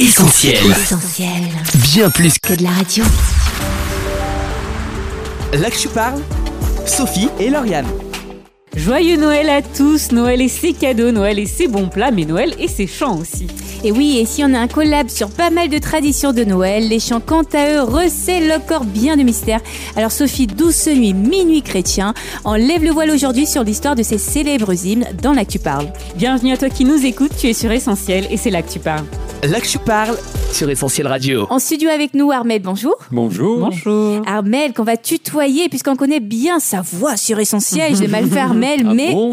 Essentiel. Essentiel. Bien plus que Que de la radio. là que je parle. Sophie et Lauriane. Joyeux Noël à tous, Noël et ses cadeaux, Noël et ses bons plats, mais Noël et ses chants aussi. Et oui, et si on a un collab sur pas mal de traditions de Noël, les chants quant à eux recèlent encore bien de mystère. Alors Sophie, douce nuit, minuit chrétien, enlève le voile aujourd'hui sur l'histoire de ces célèbres hymnes dans la que tu parles. Bienvenue à toi qui nous écoutes, tu es sur Essentiel et c'est là que tu parles. Là que je parle sur Essentiel Radio. En studio avec nous, Armel, bonjour. Bonjour. Bonjour. Armel, qu'on va tutoyer puisqu'on connaît bien sa voix sur Essentiel. Je l'ai mal fait Armel, Ah mais bon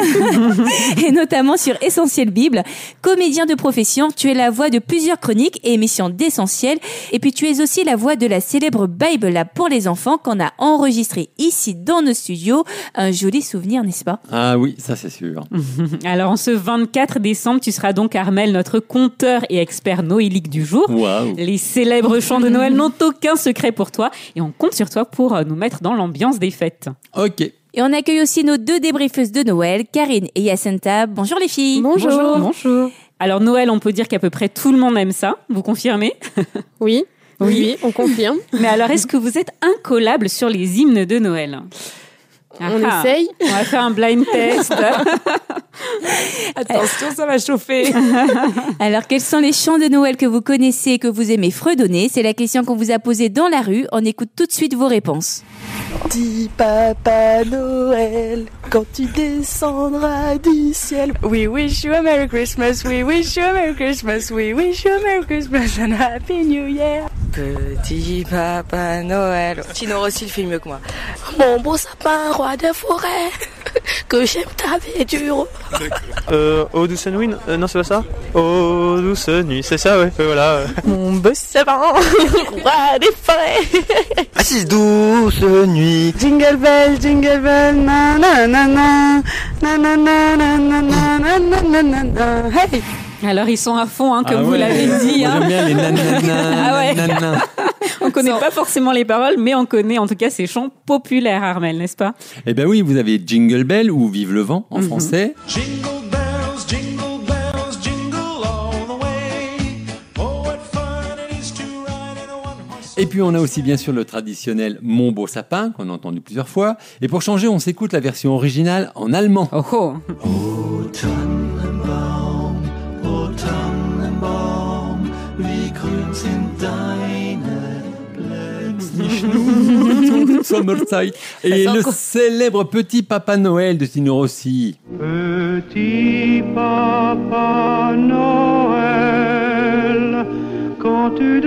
et notamment sur Essentiel Bible. Comédien de profession, tu es la voix de plusieurs chroniques et émissions d'Essentiel. Et puis tu es aussi la voix de la célèbre Bible Lab pour les enfants qu'on a enregistré ici dans nos studios. Un joli souvenir, n'est-ce pas? Ah oui, ça c'est sûr. Alors en ce 24 décembre, tu seras donc Armel, notre conteur et expert noélique du jour. Les célèbres chants de Noël n'ont aucun secret pour toi et on compte sur toi pour euh, nous mettre dans l'ambiance des fêtes. Ok. Et on accueille aussi nos deux débriefeuses de Noël, Karine et Yacenta. Bonjour les filles. Bonjour. Bonjour. Alors Noël, on peut dire qu'à peu près tout le monde aime ça, vous confirmez? Oui, oui, oui, on confirme. Mais alors est-ce que vous êtes incollable sur les hymnes de Noël? On Ah. essaye. On va faire un blind test. Attention, ça va chauffer. Alors, quels sont les chants de Noël que vous connaissez et que vous aimez fredonner? C'est la question qu'on vous a posée dans la rue. On écoute tout de suite vos réponses. Dis Papa Noël, quand tu descendras du ciel. We wish you a Merry Christmas, we wish you a Merry Christmas, we wish you a Merry Christmas and a Happy New Year. Petit Papa Noël. Tino Rossi le fait mieux que moi. Mon beau sapin, roi des forêts, que j'aime ta vie dure. Euh, oh douce nuit, euh, non c'est pas ça Oh douce nuit, c'est ça ouais, voilà. Mon boss savant, roi des forêts. Ah si, douce nuit. Jingle bell, jingle bell, nanana, nanana, nanana, nanana, hey. Alors ils sont à fond, hein, comme ah ouais. vous l'avez dit. Hein. J'aime bien les nanana, ah ouais. nanana. On connaît pas forcément les paroles, mais on connaît en tout cas ces chants populaires, Armel, n'est-ce pas? Eh ben oui, vous avez Jingle Bell ou Vive le vent en français. Jingle bells, jingle bells, jingle all the way. Oh, what fun it is to ride in a one-horse Et puis on a aussi bien sûr le traditionnel Mon beau sapin qu'on a entendu plusieurs fois. Et pour changer, on s'écoute la version originale en allemand. Oh oh Et le célèbre petit Papa Noël de Tino Rossi. Petit Papa Noël, quand tu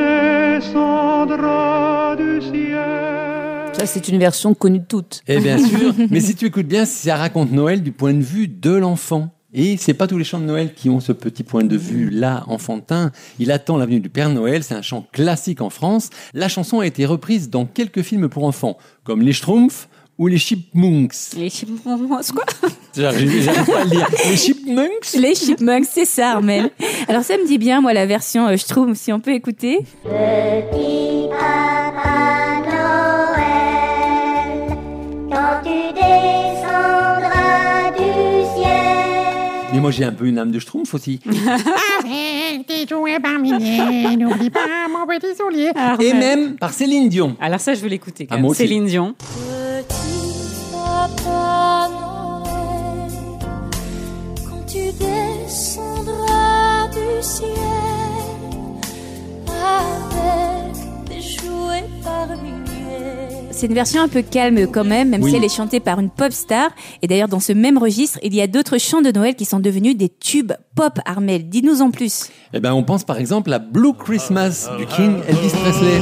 descendras du ciel. Ça, c'est une version connue de toutes. Eh bien sûr. Mais si tu écoutes bien, ça raconte Noël du point de vue de l'enfant. Et c'est pas tous les chants de Noël qui ont ce petit point de vue là enfantin. Il attend l'avenue du Père Noël. C'est un chant classique en France. La chanson a été reprise dans quelques films pour enfants, comme Les Schtroumpfs ou Les Chipmunks. Les chipmunks, quoi? J'arrive j'arrive pas à le dire. Les Chipmunks? Les chipmunks, c'est ça, Armel. Alors, ça me dit bien, moi, la version euh, Schtroumpf, si on peut écouter. Mais moi j'ai un peu une âme de Schtroumpf aussi. Et même par Céline Dion. Alors ça, je veux l'écouter. quand Ah, même. moi aussi. Céline Dion. C'est une version un peu calme quand même, même Oui. si elle est chantée par une pop star. Et d'ailleurs, dans ce même registre, il y a d'autres chants de Noël qui sont devenus des tubes pop, Armel. Dis-nous en plus. Eh ben on pense par exemple à Blue Christmas du King Elvis Presley.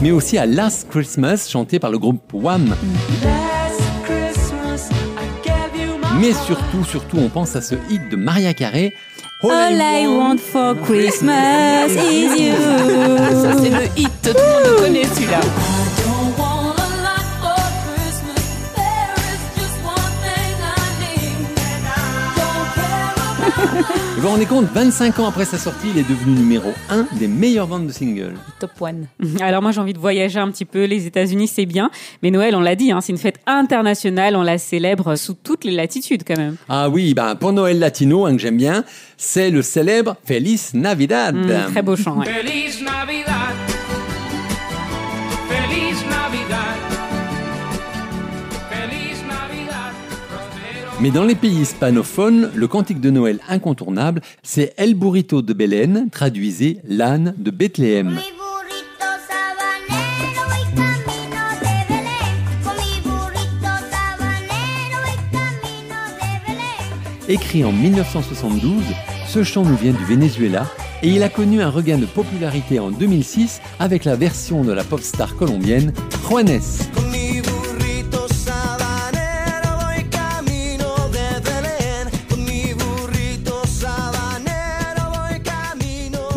Mais aussi à Last Christmas chanté par le groupe Wham. Last Christmas, I gave you my Mais surtout, surtout, on pense à ce hit de Maria Carey. All I want for Christmas is you. Ça, c'est le hit, tout le monde le connaît celui-là. Vous vous rendez compte, 25 ans après sa sortie, il est devenu numéro 1 des meilleures ventes de singles. Top one. Alors moi j'ai envie de voyager un petit peu. Les États-Unis c'est bien, mais Noël on l'a dit, hein, c'est une fête internationale. On la célèbre sous toutes les latitudes quand même. Ah oui, ben pour Noël latino, hein, que j'aime bien, c'est le célèbre Feliz Navidad. Mm, très beau chant. ouais. Feliz Navidad. Feliz Mais dans les pays hispanophones, le cantique de Noël incontournable, c'est El Burrito de Belén, traduisez l'âne de Bethléem. Écrit en 1972, ce chant nous vient du Venezuela et il a connu un regain de popularité en 2006 avec la version de la pop star colombienne Juanes.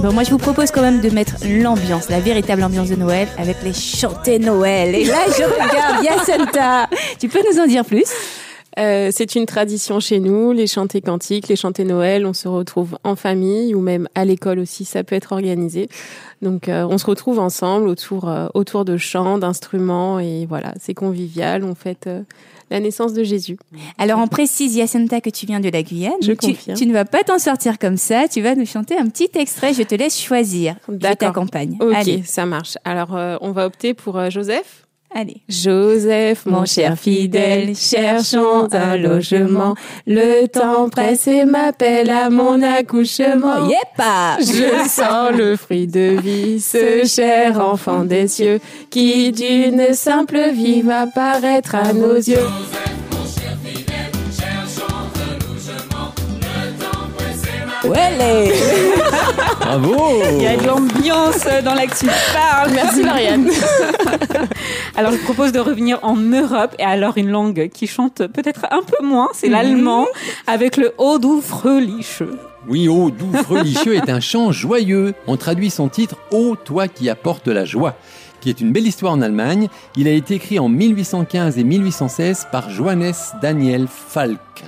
Bon, moi, je vous propose quand même de mettre l'ambiance, la véritable ambiance de Noël, avec les chantés Noël. Et là, je regarde Yacenta. Tu peux nous en dire plus? Euh, c'est une tradition chez nous, les chantés cantiques, les chantés Noël. On se retrouve en famille ou même à l'école aussi, ça peut être organisé. Donc, euh, on se retrouve ensemble autour euh, autour de chants, d'instruments et voilà, c'est convivial. On fête euh, la naissance de Jésus. Alors, on précise, Yacenta, que tu viens de la Guyane. Je tu, confirme. tu ne vas pas t'en sortir comme ça. Tu vas nous chanter un petit extrait. Je te laisse choisir. Je t'accompagne. Ok, Allez. ça marche. Alors, euh, on va opter pour Joseph? Allez. Joseph, mon cher fidèle, cherchons un logement. Le temps presse et m'appelle à mon accouchement. Yepa Je sens le fruit de vie, ce cher enfant des cieux, qui d'une simple vie va paraître à nos yeux. Ouais, Bravo Il y a de l'ambiance dans l'actu parle. Merci Marianne. Alors je propose de revenir en Europe et alors une langue qui chante peut-être un peu moins, c'est l'allemand avec le Haut du Fröhliche. Oui, Ô doux frelicheux est un chant joyeux. On traduit son titre Ô toi qui apportes la joie, qui est une belle histoire en Allemagne. Il a été écrit en 1815 et 1816 par Johannes Daniel Falk,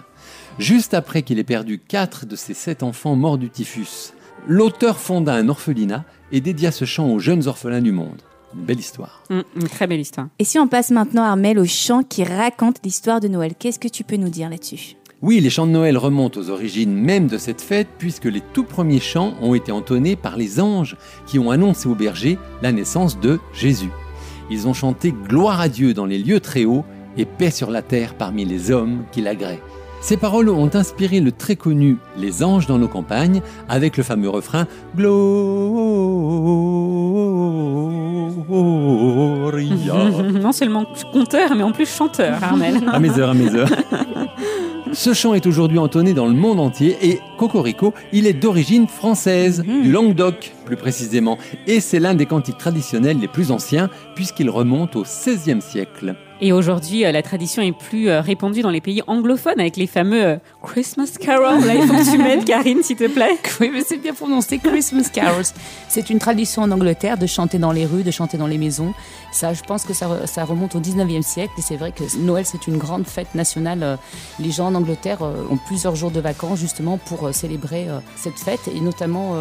juste après qu'il ait perdu quatre de ses sept enfants morts du typhus. L'auteur fonda un orphelinat et dédia ce chant aux jeunes orphelins du monde. Une belle histoire. Une très belle histoire. Et si on passe maintenant, Armel, au chant qui raconte l'histoire de Noël, qu'est-ce que tu peux nous dire là-dessus? Oui, les chants de Noël remontent aux origines même de cette fête, puisque les tout premiers chants ont été entonnés par les anges qui ont annoncé aux bergers la naissance de Jésus. Ils ont chanté Gloire à Dieu dans les lieux très hauts et paix sur la terre parmi les hommes qui l'agréent. Ces paroles ont inspiré le très connu Les anges dans nos campagnes avec le fameux refrain Gloria. non seulement conteur, mais en plus chanteur, Armel. À mes heures, à mes heures. Ce chant est aujourd'hui entonné dans le monde entier et Cocorico, il est d'origine française, du Languedoc plus précisément, et c'est l'un des cantiques traditionnels les plus anciens puisqu'il remonte au XVIe siècle. Et aujourd'hui, euh, la tradition est plus euh, répandue dans les pays anglophones avec les fameux euh, Christmas carols. Là, il faut que tu m'aides, Karine, s'il te plaît. Oui, mais c'est bien prononcé, Christmas carols. C'est une tradition en Angleterre de chanter dans les rues, de chanter dans les maisons. Ça, je pense que ça, ça remonte au 19e siècle et c'est vrai que Noël, c'est une grande fête nationale. Les gens en Angleterre ont plusieurs jours de vacances justement pour célébrer cette fête et notamment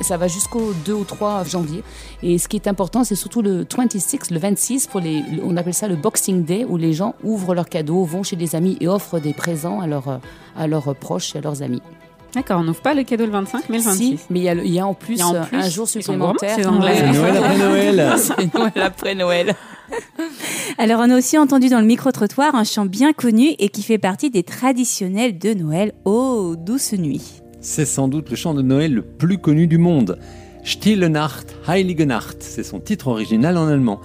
ça va jusqu'au 2 ou 3 janvier. Et ce qui est important, c'est surtout le 26, le 26, pour les, le- on appelle ça le Boxing Day, où les gens ouvrent leurs cadeaux, vont chez des amis et offrent des présents à leurs, euh, à leurs proches et à leurs amis. D'accord, on n'ouvre pas le cadeau le 25, mais le 26. Si, mais il y, a y en plus, Il y a en euh, plus, un jour supplémentaire. C'est Noël après Noël. C'est Noël après Noël. Alors, on a aussi entendu dans le micro-trottoir un chant bien connu et qui fait partie des traditionnels de Noël. Oh, douce nuit. C'est sans doute le chant de Noël le plus connu du monde. Stille Nacht, Heilige Nacht, c'est son titre original en allemand.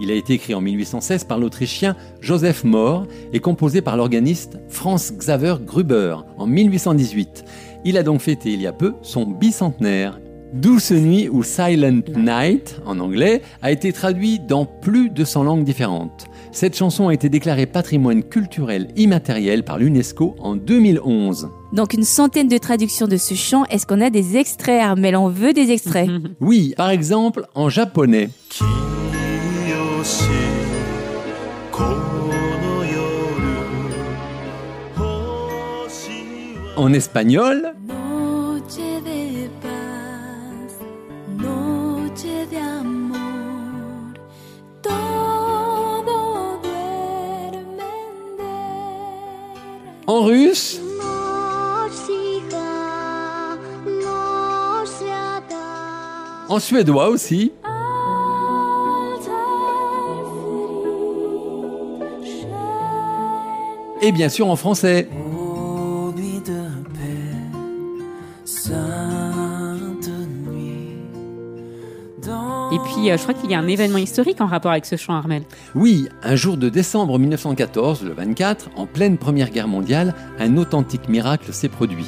Il a été écrit en 1816 par l'Autrichien Joseph Mohr et composé par l'organiste Franz Xaver Gruber en 1818. Il a donc fêté il y a peu son bicentenaire. Douce Nuit ou Silent Night en anglais a été traduit dans plus de 100 langues différentes. Cette chanson a été déclarée patrimoine culturel immatériel par l'UNESCO en 2011. Donc une centaine de traductions de ce chant, est-ce qu'on a des extraits Armel? On veut des extraits Oui, par exemple en japonais. En espagnol, En suédois aussi. Et bien sûr en français. Euh, je crois qu'il y a un événement historique en rapport avec ce chant, Armel. Oui, un jour de décembre 1914, le 24, en pleine Première Guerre mondiale, un authentique miracle s'est produit.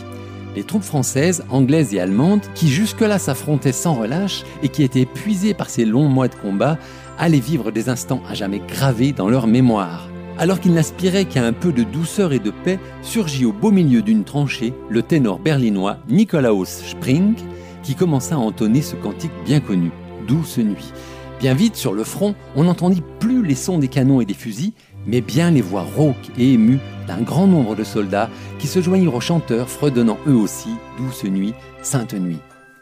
Les troupes françaises, anglaises et allemandes, qui jusque-là s'affrontaient sans relâche et qui étaient épuisées par ces longs mois de combat, allaient vivre des instants à jamais gravés dans leur mémoire. Alors qu'ils n'aspiraient qu'à un peu de douceur et de paix, surgit au beau milieu d'une tranchée le ténor berlinois Nikolaus Spring, qui commença à entonner ce cantique bien connu, Douce nuit. Bien vite, sur le front, on n'entendit plus les sons des canons et des fusils, mais bien les voix rauques et émues d'un grand nombre de soldats qui se joignirent aux chanteurs, fredonnant eux aussi Douce nuit, Sainte nuit.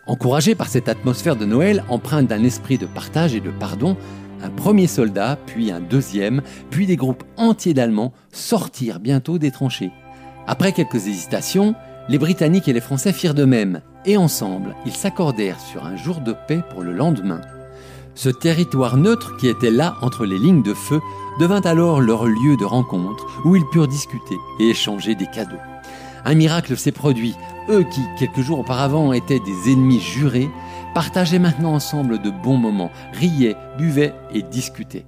Encouragés par cette atmosphère de Noël, empreinte d'un esprit de partage et de pardon, un premier soldat, puis un deuxième, puis des groupes entiers d'Allemands sortirent bientôt des tranchées. Après quelques hésitations, les Britanniques et les Français firent de même, et ensemble, ils s'accordèrent sur un jour de paix pour le lendemain. Ce territoire neutre qui était là entre les lignes de feu devint alors leur lieu de rencontre où ils purent discuter et échanger des cadeaux. Un miracle s'est produit. Eux qui, quelques jours auparavant, étaient des ennemis jurés, partageaient maintenant ensemble de bons moments, riaient, buvaient et discutaient.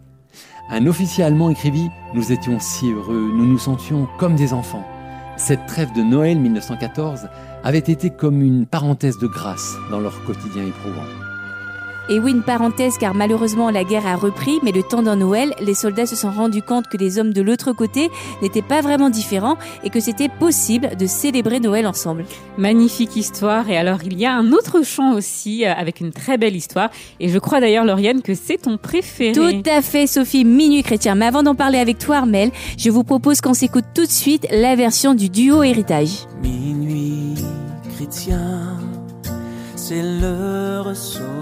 Un officier allemand écrivit Nous étions si heureux, nous nous sentions comme des enfants. Cette trêve de Noël 1914 avait été comme une parenthèse de grâce dans leur quotidien éprouvant. Et oui, une parenthèse, car malheureusement la guerre a repris, mais le temps d'un Noël, les soldats se sont rendus compte que les hommes de l'autre côté n'étaient pas vraiment différents et que c'était possible de célébrer Noël ensemble. Magnifique histoire. Et alors, il y a un autre chant aussi euh, avec une très belle histoire. Et je crois d'ailleurs, Lauriane, que c'est ton préféré. Tout à fait, Sophie, Minuit Chrétien. Mais avant d'en parler avec toi, Armel, je vous propose qu'on s'écoute tout de suite la version du duo Héritage. Minuit chrétien, c'est l'heure solennelle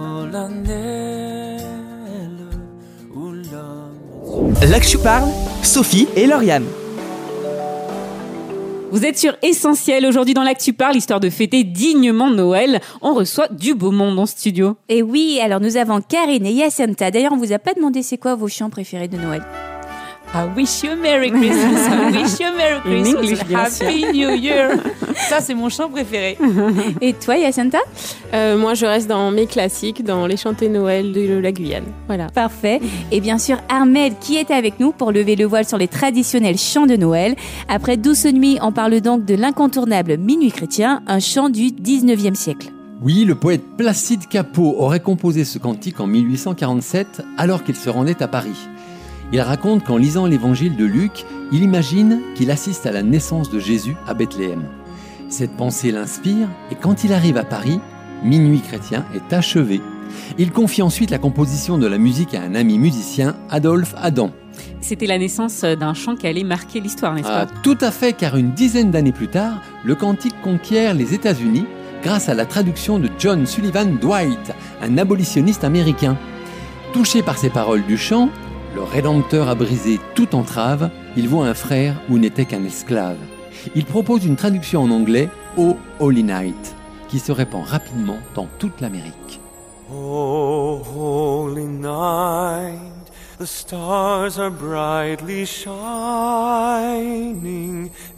où l'homme. Parle, Sophie et Lauriane. Vous êtes sur Essentiel aujourd'hui dans l'Actu Parle, histoire de fêter dignement Noël. On reçoit du beau monde en studio. Et oui, alors nous avons Karine et Yacenta. D'ailleurs, on vous a pas demandé c'est quoi vos chants préférés de Noël? I wish you a Merry Christmas. I wish you a Merry In Christmas. English, bien Happy New Year. Ça, c'est mon chant préféré. Et toi, Yacenta Euh, moi, je reste dans mes classiques, dans les chantés Noël de la Guyane. Voilà. Parfait. Et bien sûr, Armel qui est avec nous pour lever le voile sur les traditionnels chants de Noël. Après Douce Nuit, on parle donc de l'incontournable Minuit chrétien, un chant du 19e siècle. Oui, le poète Placide Capot aurait composé ce cantique en 1847 alors qu'il se rendait à Paris. Il raconte qu'en lisant l'évangile de Luc, il imagine qu'il assiste à la naissance de Jésus à Bethléem. Cette pensée l'inspire et quand il arrive à Paris, Minuit chrétien est achevé. Il confie ensuite la composition de la musique à un ami musicien, Adolphe Adam. C'était la naissance d'un chant qui allait marquer l'histoire, n'est-ce Ah, pas? tout à fait, car une dizaine d'années plus tard, le cantique conquiert les États-Unis grâce à la traduction de John Sullivan Dwight, un abolitionniste américain. Touché par ces paroles du chant, le Rédempteur a brisé toute entrave, il voit un frère où n'était qu'un esclave. Il propose une traduction en anglais, O Holy Night, qui se répand rapidement dans toute l'Amérique. Oh, holy night, the stars are brightly shining.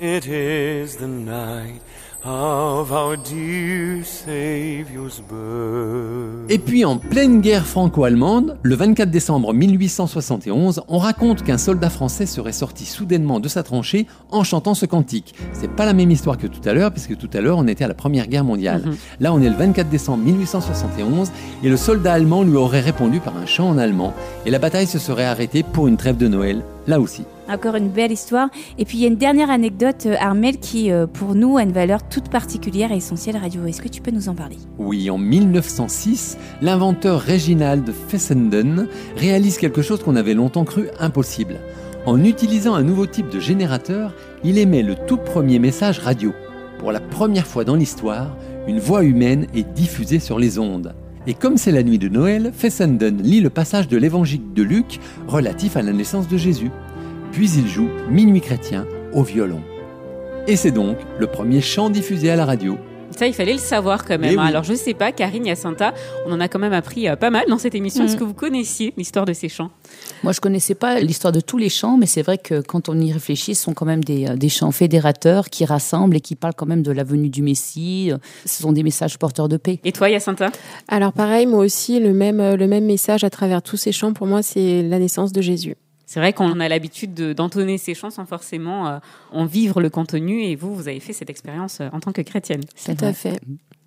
It is the night of our dear Savior's birth. Et puis en pleine guerre franco-allemande, le 24 décembre 1871, on raconte qu'un soldat français serait sorti soudainement de sa tranchée en chantant ce cantique. C'est pas la même histoire que tout à l'heure, puisque tout à l'heure on était à la Première Guerre mondiale. Mhm. Là on est le 24 décembre 1871 et le soldat allemand lui aurait répondu par un chant en allemand et la bataille se serait arrêtée pour une trêve de Noël, là aussi. Encore une belle histoire. Et puis il y a une dernière anecdote, euh, Armel, qui euh, pour nous a une valeur toute particulière et essentielle radio. Est-ce que tu peux nous en parler? Oui, en 1906, l'inventeur Reginald Fessenden réalise quelque chose qu'on avait longtemps cru impossible. En utilisant un nouveau type de générateur, il émet le tout premier message radio. Pour la première fois dans l'histoire, une voix humaine est diffusée sur les ondes. Et comme c'est la nuit de Noël, Fessenden lit le passage de l'évangile de Luc relatif à la naissance de Jésus. Puis il joue Minuit chrétien au violon. Et c'est donc le premier chant diffusé à la radio. Ça, il fallait le savoir quand même. Eh hein. oui. Alors, je sais pas, Karine Yacintha, on en a quand même appris euh, pas mal dans cette émission. Mm. Est-ce que vous connaissiez l'histoire de ces chants? Moi, je connaissais pas l'histoire de tous les chants, mais c'est vrai que quand on y réfléchit, ce sont quand même des, euh, des chants fédérateurs qui rassemblent et qui parlent quand même de la venue du Messie. Ce sont des messages porteurs de paix. Et toi, Yacintha Alors pareil, moi aussi, le même, euh, le même message à travers tous ces chants, pour moi, c'est la naissance de Jésus. C'est vrai qu'on a l'habitude de- d'entonner ces chants sans forcément euh, en vivre le contenu. Et vous, vous avez fait cette expérience euh, en tant que chrétienne. C'est Tout à fait.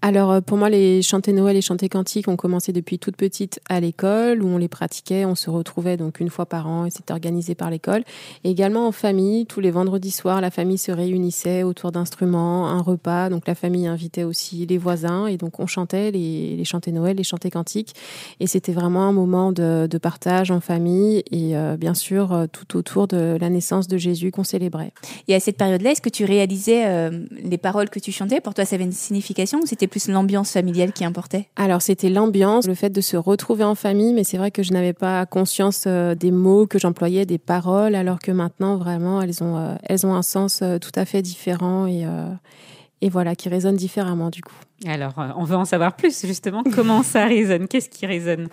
Alors euh, pour moi, les chanter Noël et chanter cantiques ont commencé depuis toute petite à l'école où on les pratiquait, on se retrouvait donc une fois par an et c'était organisé par l'école. Également en famille, tous les vendredis soirs, la famille se réunissait autour d'instruments, un repas. Donc la famille invitait aussi les voisins et donc on chantait les, les chanter Noël, les chanter cantiques. Et c'était vraiment un moment de, partage en famille et euh, bien sûr euh, tout autour de la naissance de Jésus qu'on célébrait. Et à cette période-là, est-ce que tu réalisais les paroles que tu chantais? Pour toi, ça avait une signification ou c'était plus l'ambiance familiale qui importait Alors c'était l'ambiance, le fait de se retrouver en famille, mais c'est vrai que je n'avais pas conscience euh, des mots que j'employais, des paroles, alors que maintenant vraiment elles ont euh, elles ont un sens euh, tout à fait différent et et voilà qui résonne différemment du coup. Alors, euh, on veut en savoir plus, justement. Comment ça résonne? Qu'est-ce qui résonne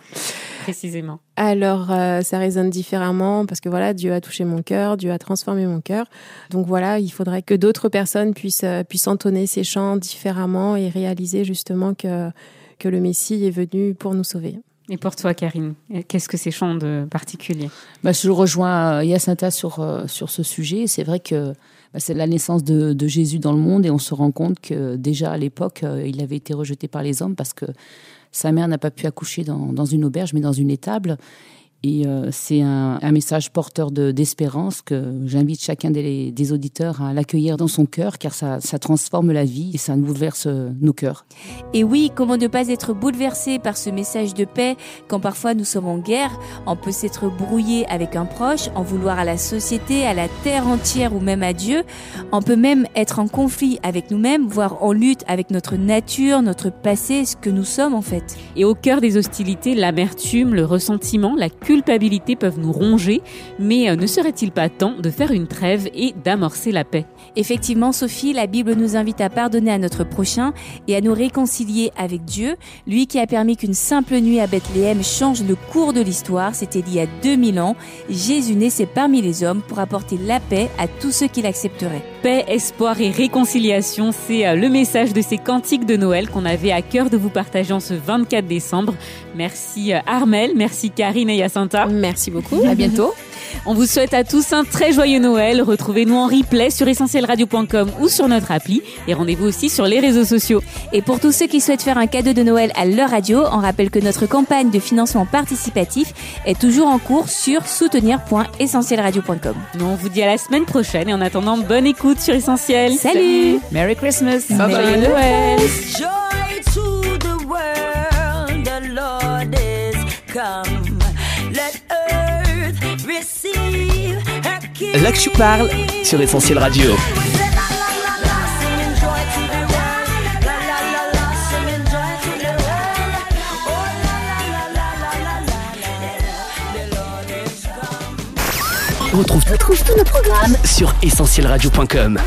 précisément? Alors euh, ça résonne différemment parce que voilà Dieu a touché mon cœur, Dieu a transformé mon cœur. Donc voilà, il faudrait que d'autres personnes puissent euh, puissent entonner ces chants différemment et réaliser justement que que le Messie est venu pour nous sauver. Et pour toi, Karine, qu'est-ce que ces chants de particulier? Bah, je rejoins Hyacintha sur, sur ce sujet. C'est vrai que c'est la naissance de, Jésus dans le monde et on se rend compte que déjà à l'époque, euh, il avait été rejeté par les hommes parce que sa mère n'a pas pu accoucher dans une auberge mais dans une étable. Et euh, c'est un, un message porteur de- d'espérance que j'invite chacun des, des auditeurs à l'accueillir dans son cœur car ça, ça transforme la vie et ça bouleverse euh, nos cœurs. Et oui, comment ne pas être bouleversé par ce message de paix quand parfois nous sommes en guerre? On peut s'être brouillé avec un proche, en vouloir à la société, à la terre entière ou même à Dieu. On peut même être en conflit avec nous-mêmes, voire en lutte avec notre nature, notre passé, ce que nous sommes en fait. Et au cœur des hostilités, l'amertume, le ressentiment, la culpabilité peuvent nous ronger. Mais euh, ne serait-il pas temps de faire une trêve et d'amorcer la paix? Effectivement, Sophie, la Bible nous invite à pardonner à notre prochain et à nous réconcilier avec Dieu, lui qui a permis qu'une simple nuit à Bethléem change le cours de l'histoire. C'était il y a 2000 ans. Jésus naissait parmi les hommes pour apporter la paix à tous ceux qui l'accepteraient. Paix, espoir et réconciliation, c'est euh, le message de ces cantiques de Noël qu'on avait à cœur de vous partager en ce 24 décembre. Merci euh, Armel, merci Karine et Yacintha. Merci beaucoup. À bientôt. On vous souhaite à tous un très joyeux Noël. Retrouvez-nous en replay sur essentielradio.com ou sur notre appli et rendez-vous aussi sur les réseaux sociaux. Et pour tous ceux qui souhaitent faire un cadeau de Noël à leur radio, on rappelle que notre campagne de financement participatif est toujours en cours sur soutenir.essentielradio.com. Nous, on vous dit à la semaine prochaine et en attendant, bonne écoute sur Essentiel. Salut Merry Christmas. Joyeux Noël la la, the Lord is come. Retrouve, retrouve tous nos programmes sur essentielradio.com.